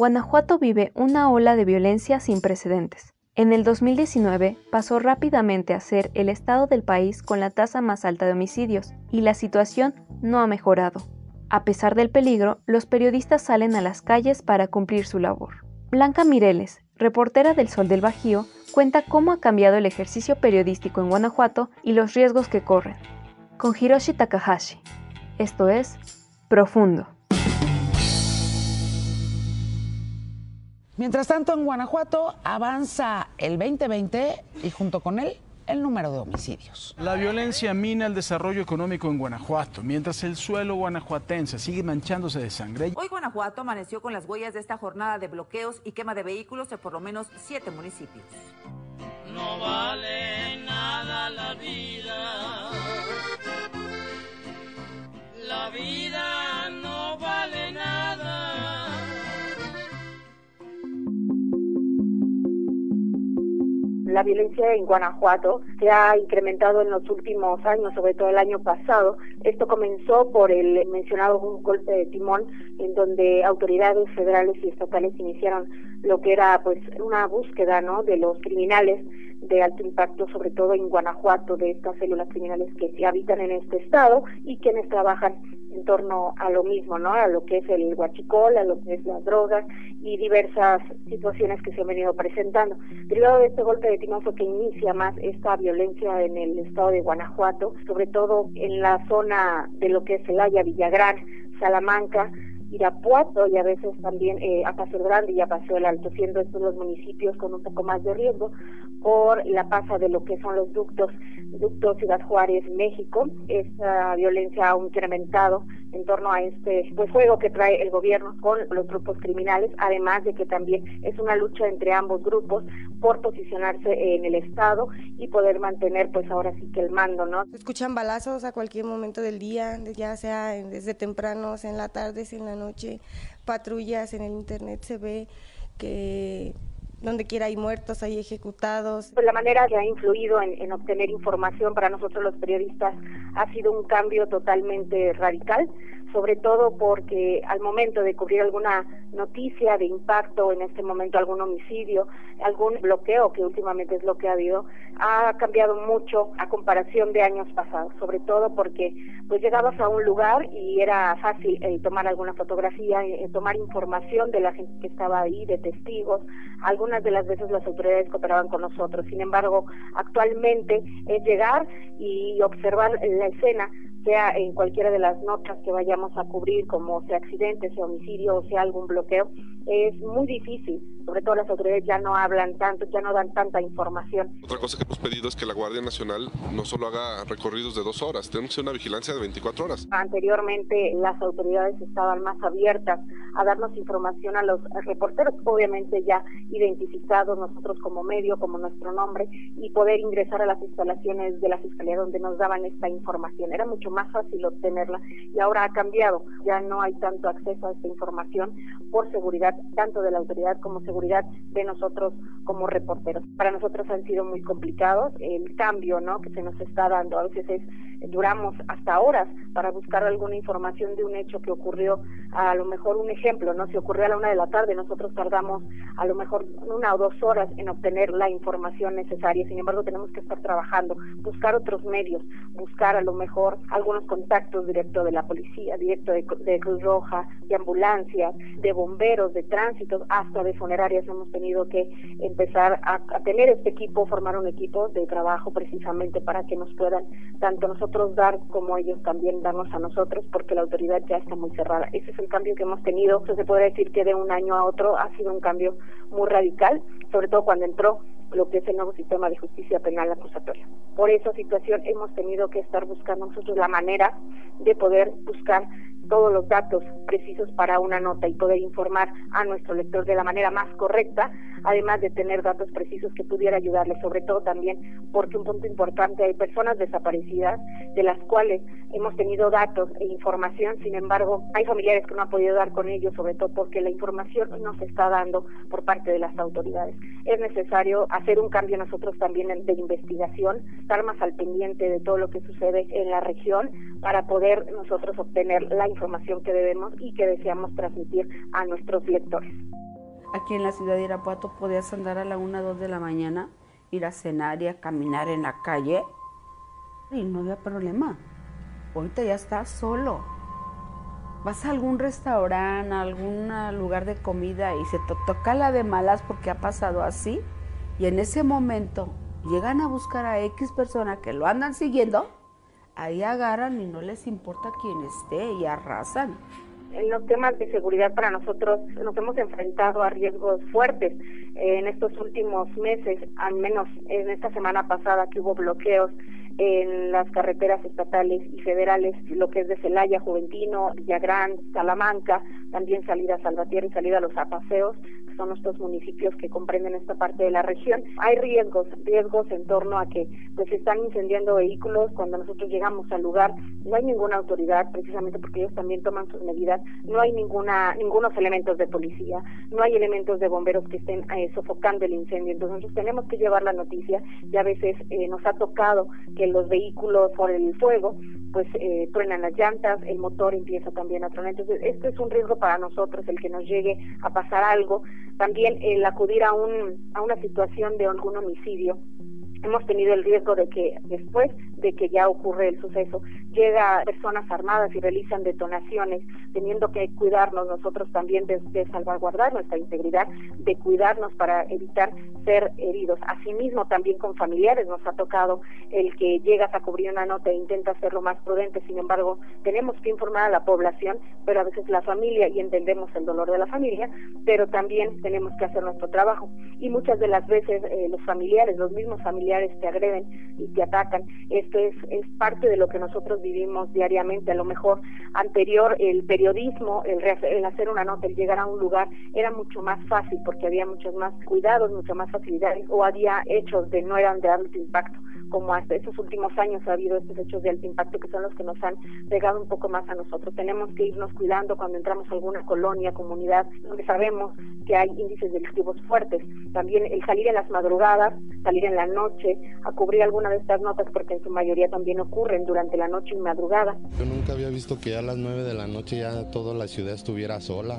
Guanajuato vive una ola de violencia sin precedentes. En el 2019 pasó rápidamente a ser el estado del país con la tasa más alta de homicidios y la situación no ha mejorado. A pesar del peligro, los periodistas salen a las calles para cumplir su labor. Blanca Mireles, reportera del Sol del Bajío, cuenta cómo ha cambiado el ejercicio periodístico en Guanajuato y los riesgos que corren. Con Hiroshi Takahashi. Esto es Profundo. Mientras tanto, en Guanajuato avanza el 2020 y junto con él el número de homicidios. La violencia mina el desarrollo económico en Guanajuato, mientras el suelo guanajuatense sigue manchándose de sangre. Hoy Guanajuato amaneció con las huellas de esta jornada de bloqueos y quema de vehículos en por lo menos siete municipios. No vale nada la vida. La violencia en Guanajuato se ha incrementado en los últimos años, sobre todo el año pasado. Esto comenzó por el mencionado golpe de timón, en donde autoridades federales y estatales iniciaron lo que era pues una búsqueda ¿no? de los criminales de alto impacto, sobre todo en Guanajuato, de estas células criminales que habitan en este estado y quienes trabajan en torno a lo mismo, ¿no? A lo que es el huachicol, a lo que es las drogas y diversas situaciones que se han venido presentando. Derivado de este golpe de timón fue que inicia más esta violencia en el estado de Guanajuato, sobre todo en la zona de lo que es el Haya, Villagrán, Salamanca, Irapuato y a veces también eh, a Paso Grande y a Paso del Alto, siendo estos los municipios con un poco más de riesgo por la pasa de lo que son los ductos, ducto Ciudad Juárez, México. Esta violencia ha incrementado en torno a este pues, juego que trae el gobierno con los grupos criminales, además de que también es una lucha entre ambos grupos por posicionarse en el Estado y poder mantener pues ahora sí que el mando, ¿no? Escuchan balazos a cualquier momento del día, ya sea desde tempranos, en la tarde, en la noche, patrullas en el internet se ve que donde quiera hay muertos, hay ejecutados. Pues la manera que ha influido en, en, obtener información para nosotros los periodistas ha sido un cambio totalmente radical sobre todo porque al momento de cubrir alguna noticia de impacto, en este momento algún homicidio, algún bloqueo, que últimamente es lo que ha habido, ha cambiado mucho a comparación de años pasados, sobre todo porque pues llegabas a un lugar y era fácil eh, tomar alguna fotografía, eh, tomar información de la gente que estaba ahí, de testigos, algunas de las veces las autoridades cooperaban con nosotros, sin embargo, actualmente es llegar y observar la escena sea en cualquiera de las notas que vayamos a cubrir, como sea accidente, sea homicidio o sea algún bloqueo, es muy difícil. Sobre todo las autoridades ya no hablan tanto, ya no dan tanta información. Otra cosa que hemos pedido es que la Guardia Nacional no solo haga recorridos de dos horas, tenemos una vigilancia de 24 horas. Anteriormente las autoridades estaban más abiertas a darnos información a los reporteros, obviamente ya identificados nosotros como medio, como nuestro nombre, y poder ingresar a las instalaciones de la Fiscalía donde nos daban esta información. Era mucho más fácil obtenerla y ahora ha cambiado, ya no hay tanto acceso a esta información por seguridad tanto de la autoridad como seguridad de nosotros como reporteros. Para nosotros han sido muy complicados el cambio ¿no? que se nos está dando. A veces es, duramos hasta horas para buscar alguna información de un hecho que ocurrió, a lo mejor un ejemplo, ¿no? Si ocurrió a la una de la tarde, nosotros tardamos a lo mejor una o dos horas en obtener la información necesaria. Sin embargo, tenemos que estar trabajando, buscar otros medios, buscar a lo mejor algunos contactos directo de la policía, directo de, Cruz Roja, de ambulancias, de bomberos, de tránsito, hasta de funerarias. Hemos tenido que empezar a, a tener este equipo, formar un equipo de trabajo precisamente para que nos puedan tanto nosotros dar como ellos también darnos a nosotros, porque la autoridad ya está muy cerrada. Ese es el cambio que hemos tenido. se puede decir que de un año a otro ha sido un cambio muy radical, sobre todo cuando entró lo que es el nuevo sistema de justicia penal acusatoria. Por esa situación hemos tenido que estar buscando nosotros la manera de poder buscar todos los datos precisos para una nota y poder informar a nuestro lector de la manera más correcta, además de tener datos precisos que pudiera ayudarle, sobre todo también porque un punto importante, hay personas desaparecidas de las cuales hemos tenido datos e información, sin embargo, hay familiares que no han podido dar con ellos, sobre todo porque la información no se está dando por parte de las autoridades. Es necesario hacer un cambio nosotros también de investigación, estar más al pendiente de todo lo que sucede en la región para poder nosotros obtener la información que debemos y que deseamos transmitir a nuestros lectores. Aquí en la ciudad de Irapuato podías andar a la 1, 2 de la mañana, ir a cenar y a caminar en la calle y no había problema. Ahorita ya estás solo. Vas a algún restaurante, a algún lugar de comida y se toca la de malas porque ha pasado así. Y en ese momento llegan a buscar a X persona que lo andan siguiendo ahí agarran y no les importa quién esté y arrasan. En los temas de seguridad para nosotros nos hemos enfrentado a riesgos fuertes en estos últimos meses, al menos en esta semana pasada que hubo bloqueos en las carreteras estatales y federales, lo que es de Celaya, Juventino, Villagrán, Salamanca, también salida a Salvatierra y salida a los apaseos, son nuestros municipios que comprenden esta parte de la región. Hay riesgos, riesgos en torno a que pues están incendiando vehículos cuando nosotros llegamos al lugar, no hay ninguna autoridad precisamente porque ellos también toman sus medidas, no hay ninguna ningunos elementos de policía, no hay elementos de bomberos que estén eh, sofocando el incendio, entonces nosotros tenemos que llevar la noticia y a veces eh, nos ha tocado que los vehículos por el fuego pues eh, truenan las llantas, el motor empieza también a tronar. Entonces, esto es un riesgo para nosotros, el que nos llegue a pasar algo. También el acudir a, un, a una situación de algún homicidio. Hemos tenido el riesgo de que después de que ya ocurre el suceso, llega personas armadas y realizan detonaciones, teniendo que cuidarnos nosotros también de, salvaguardar nuestra integridad, de cuidarnos para evitar ser heridos. Asimismo, también con familiares nos ha tocado el que llegas a cubrir una nota e intentas ser lo más prudente, sin embargo, tenemos que informar a la población, pero a veces la familia, y entendemos el dolor de la familia, pero también tenemos que hacer nuestro trabajo. Y muchas de las veces eh, los familiares, los mismos familiares te agreden y te atacan. Esto es, es parte de lo que nosotros vivimos diariamente. A lo mejor anterior el periodismo, el, el hacer una nota, el llegar a un lugar era mucho más fácil porque había muchos más cuidados, mucha más facilidades o había hechos de no eran de alto impacto como hasta estos últimos años ha habido estos hechos de alto impacto que son los que nos han pegado un poco más a nosotros. Tenemos que irnos cuidando cuando entramos a alguna colonia, comunidad, donde sabemos que hay índices delictivos fuertes. También el salir en las madrugadas, salir en la noche, a cubrir alguna de estas notas, porque en su mayoría también ocurren durante la noche y madrugada. Yo nunca había visto que ya a las 9 de la noche ya toda la ciudad estuviera sola.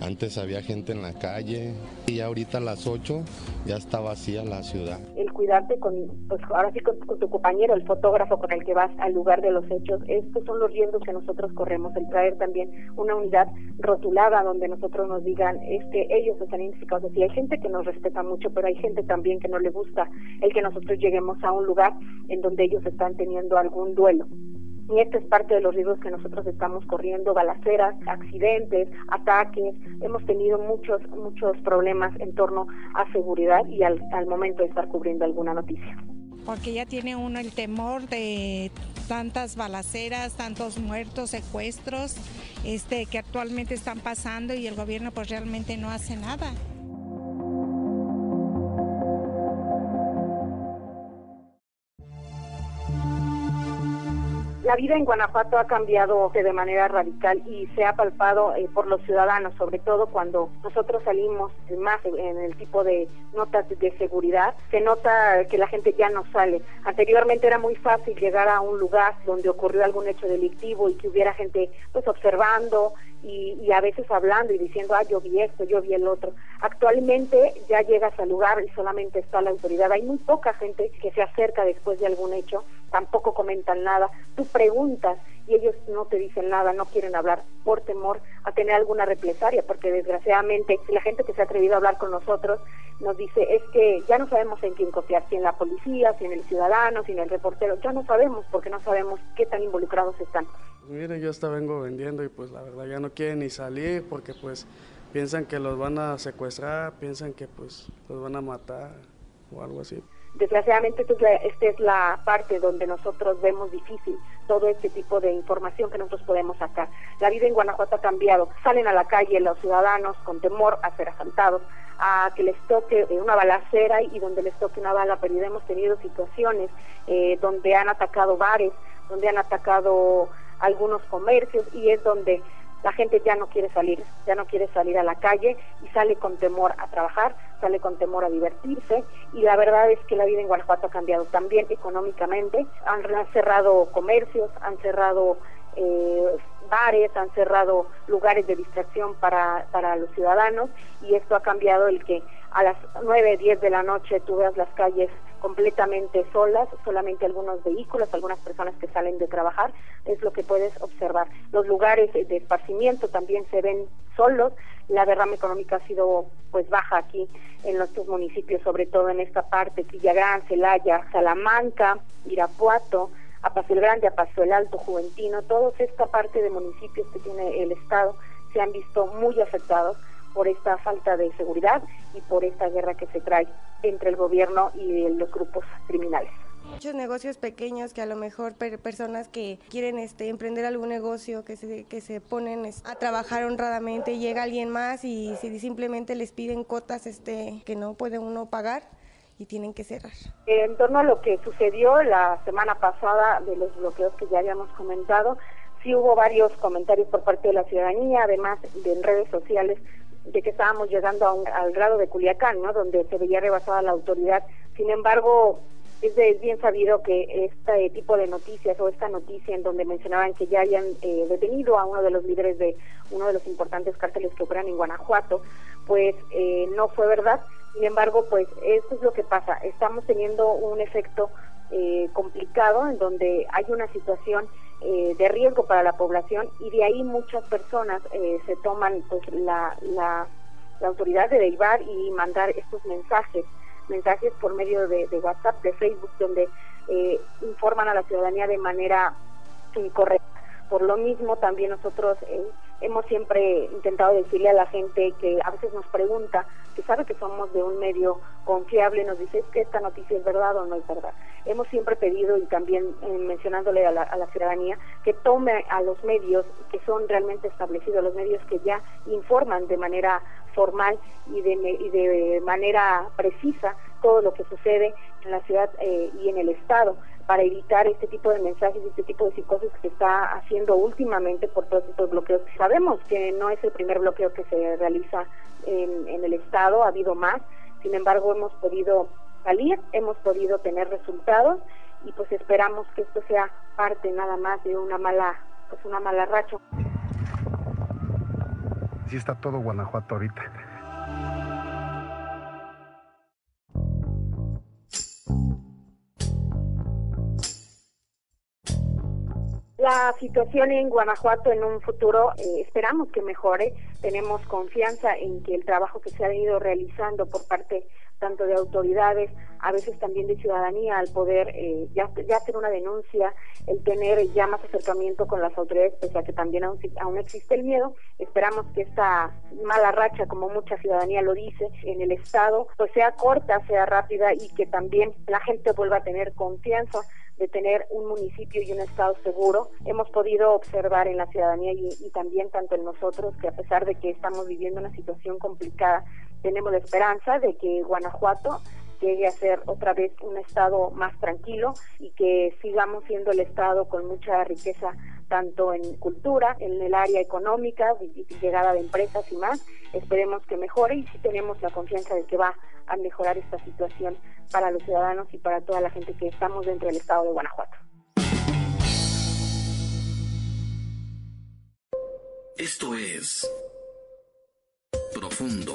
Antes había gente en la calle y ahorita a las 8 ya está vacía la ciudad. El cuidarte con, pues ahora sí con, tu compañero, el fotógrafo con el que vas al lugar de los hechos, estos son los riesgos que nosotros corremos, el traer también una unidad rotulada donde nosotros nos digan, es que ellos están identificados así. Hay gente que nos respeta mucho, pero hay gente también que no le gusta el que nosotros lleguemos a un lugar en donde ellos están teniendo algún duelo y esto es parte de los riesgos que nosotros estamos corriendo, balaceras, accidentes, ataques, hemos tenido muchos, muchos problemas en torno a seguridad y al, al momento de estar cubriendo alguna noticia. Porque ya tiene uno el temor de tantas balaceras, tantos muertos, secuestros, este, que actualmente están pasando y el gobierno pues realmente no hace nada. La vida en Guanajuato ha cambiado de manera radical y se ha palpado eh, por los ciudadanos, sobre todo cuando nosotros salimos más en el tipo de notas de seguridad, se nota que la gente ya no sale. Anteriormente era muy fácil llegar a un lugar donde ocurrió algún hecho delictivo y que hubiera gente pues observando y, y a veces hablando y diciendo, ah, yo vi esto, yo vi el otro. Actualmente ya llegas al lugar y solamente está la autoridad. Hay muy poca gente que se acerca después de algún hecho, tampoco comentan nada. Tú preguntas y ellos no te dicen nada, no quieren hablar por temor a tener alguna represalia, porque desgraciadamente la gente que se ha atrevido a hablar con nosotros nos dice es que ya no sabemos en quién confiar, si en la policía, si en el ciudadano, si en el reportero, ya no sabemos porque no sabemos qué tan involucrados están. Miren, yo hasta vengo vendiendo y pues la verdad ya no quieren ni salir porque pues piensan que los van a secuestrar, piensan que pues los van a matar. o algo así. Desgraciadamente esta es, la, esta es la parte donde nosotros vemos difícil todo este tipo de información que nosotros podemos sacar. La vida en Guanajuato ha cambiado. Salen a la calle los ciudadanos con temor a ser asaltados, a que les toque una balacera y donde les toque una bala perdida. Hemos tenido situaciones eh, donde han atacado bares, donde han atacado algunos comercios y es donde la gente ya no quiere salir, ya no quiere salir a la calle y sale con temor a trabajar, sale con temor a divertirse y la verdad es que la vida en Guanajuato ha cambiado también económicamente, han cerrado comercios, han cerrado eh, bares, han cerrado lugares de distracción para, para los ciudadanos y esto ha cambiado el que a las 9, 10 de la noche tú veas las calles completamente solas, solamente algunos vehículos, algunas personas que salen de trabajar, es lo que puedes observar. Los lugares de esparcimiento también se ven solos, la derrama económica ha sido pues baja aquí en nuestros municipios, sobre todo en esta parte, Villagrán, Celaya, Salamanca, Irapuato, a Paso el Grande, a Paso el Alto, Juventino, toda esta parte de municipios que tiene el Estado se han visto muy afectados por esta falta de seguridad y por esta guerra que se trae entre el gobierno y los grupos criminales. Muchos negocios pequeños que a lo mejor personas que quieren este, emprender algún negocio, que se, que se ponen a trabajar honradamente, llega alguien más y simplemente les piden cotas este, que no puede uno pagar y tienen que cerrar. En torno a lo que sucedió la semana pasada de los bloqueos que ya habíamos comentado, sí hubo varios comentarios por parte de la ciudadanía, además de en redes sociales de que estábamos llegando al grado de Culiacán, ¿no? Donde se veía rebasada la autoridad. Sin embargo, es, bien sabido que este tipo de noticias o esta noticia en donde mencionaban que ya hayan eh, detenido a uno de los líderes de uno de los importantes cárteles que operan en Guanajuato, pues eh, no fue verdad. Sin embargo, pues esto es lo que pasa. Estamos teniendo un efecto eh, complicado en donde hay una situación eh, de riesgo para la población y de ahí muchas personas eh, se toman pues la, la, autoridad de derivar y mandar estos mensajes, mensajes por medio de, WhatsApp, de Facebook, donde eh, informan a la ciudadanía de manera incorrecta. Por lo mismo, también nosotros hemos siempre intentado decirle a la gente que a veces nos pregunta, que sabe que somos de un medio confiable, nos dice, ¿es que esta noticia es verdad o no es verdad? Hemos siempre pedido y también eh, mencionándole a la, ciudadanía que tome a los medios que son realmente establecidos, los medios que ya informan de manera formal y de, y de manera precisa todo lo que sucede en la ciudad eh, y en el Estado para evitar este tipo de mensajes y este tipo de cosas que se está haciendo últimamente por todos estos bloqueos. Sabemos que no es el primer bloqueo que se realiza en, en el Estado, ha habido más, sin embargo hemos podido salir, hemos podido tener resultados y pues esperamos que esto sea parte nada más de una mala, pues una mala racha. Sí está todo Guanajuato ahorita. La situación en Guanajuato en un futuro eh, esperamos que mejore. Tenemos confianza en que el trabajo que se ha ido realizando por parte tanto de autoridades, a veces también de ciudadanía, al poder eh, ya, ya, hacer una denuncia, el tener ya más acercamiento con las autoridades, pese a que también aún, aún existe el miedo. Esperamos que esta mala racha, como mucha ciudadanía lo dice, en el Estado, pues sea corta, sea rápida y que también la gente vuelva a tener confianza de tener un municipio y un estado seguro. Hemos podido observar en la ciudadanía y, y, también tanto en nosotros que a pesar de que estamos viviendo una situación complicada, tenemos la esperanza de que Guanajuato llegue a ser otra vez un estado más tranquilo y que sigamos siendo el estado con mucha riqueza tanto en cultura, en el área económica, llegada de empresas y más. Esperemos que mejore y sí tenemos la confianza de que va a mejorar esta situación para los ciudadanos y para toda la gente que estamos dentro del estado de Guanajuato. Esto es Profundo.